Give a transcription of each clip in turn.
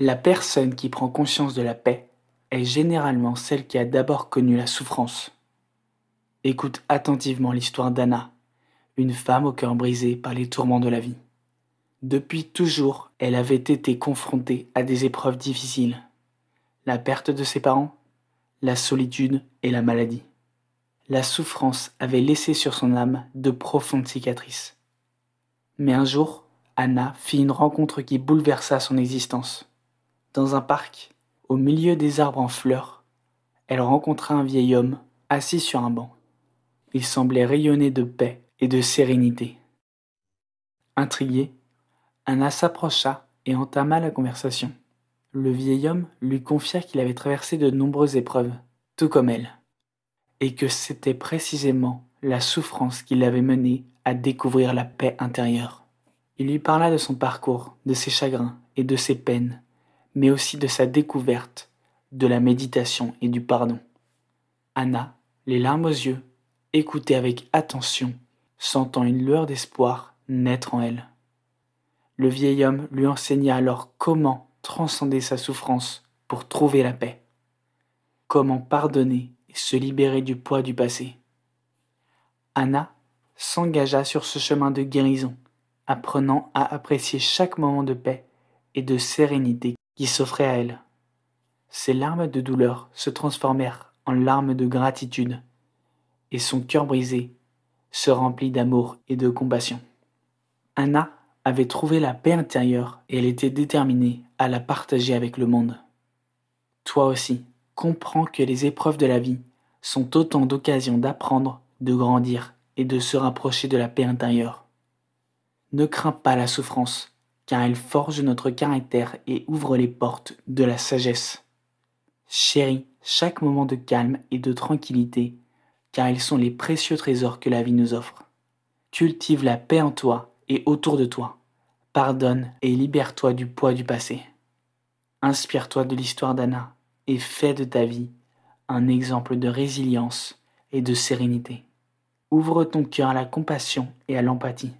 La personne qui prend conscience de la paix est généralement celle qui a d'abord connu la souffrance. Écoute attentivement l'histoire d'Anna, une femme au cœur brisé par les tourments de la vie. Depuis toujours, elle avait été confrontée à des épreuves difficiles. La perte de ses parents, la solitude et la maladie. La souffrance avait laissé sur son âme de profondes cicatrices. Mais un jour, Anna fit une rencontre qui bouleversa son existence. Dans un parc, au milieu des arbres en fleurs, elle rencontra un vieil homme assis sur un banc. Il semblait rayonner de paix et de sérénité. Intriguée, Anna s'approcha et entama la conversation. Le vieil homme lui confia qu'il avait traversé de nombreuses épreuves, tout comme elle, et que c'était précisément la souffrance qui l'avait mené à découvrir la paix intérieure. Il lui parla de son parcours, de ses chagrins et de ses peines, mais aussi de sa découverte, de la méditation et du pardon. Anna, les larmes aux yeux, écoutait avec attention, sentant une lueur d'espoir naître en elle. Le vieil homme lui enseigna alors comment transcender sa souffrance pour trouver la paix, comment pardonner et se libérer du poids du passé. Anna s'engagea sur ce chemin de guérison, apprenant à apprécier chaque moment de paix et de sérénité qui s'offrait à elle. Ses larmes de douleur se transformèrent en larmes de gratitude, et son cœur brisé se remplit d'amour et de compassion. Anna avait trouvé la paix intérieure et elle était déterminée à la partager avec le monde. Toi aussi, comprends que les épreuves de la vie sont autant d'occasions d'apprendre, de grandir et de se rapprocher de la paix intérieure. Ne crains pas la souffrance, car elle forge notre caractère et ouvre les portes de la sagesse. Chéris chaque moment de calme et de tranquillité, car ils sont les précieux trésors que la vie nous offre. Cultive la paix en toi et autour de toi. Pardonne et libère-toi du poids du passé. Inspire-toi de l'histoire d'Anna et fais de ta vie un exemple de résilience et de sérénité. Ouvre ton cœur à la compassion et à l'empathie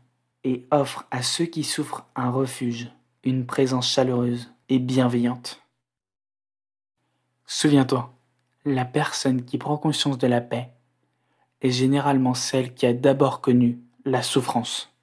et offre à ceux qui souffrent un refuge, une présence chaleureuse et bienveillante. Souviens-toi, la personne qui prend conscience de la paix est généralement celle qui a d'abord connu la souffrance.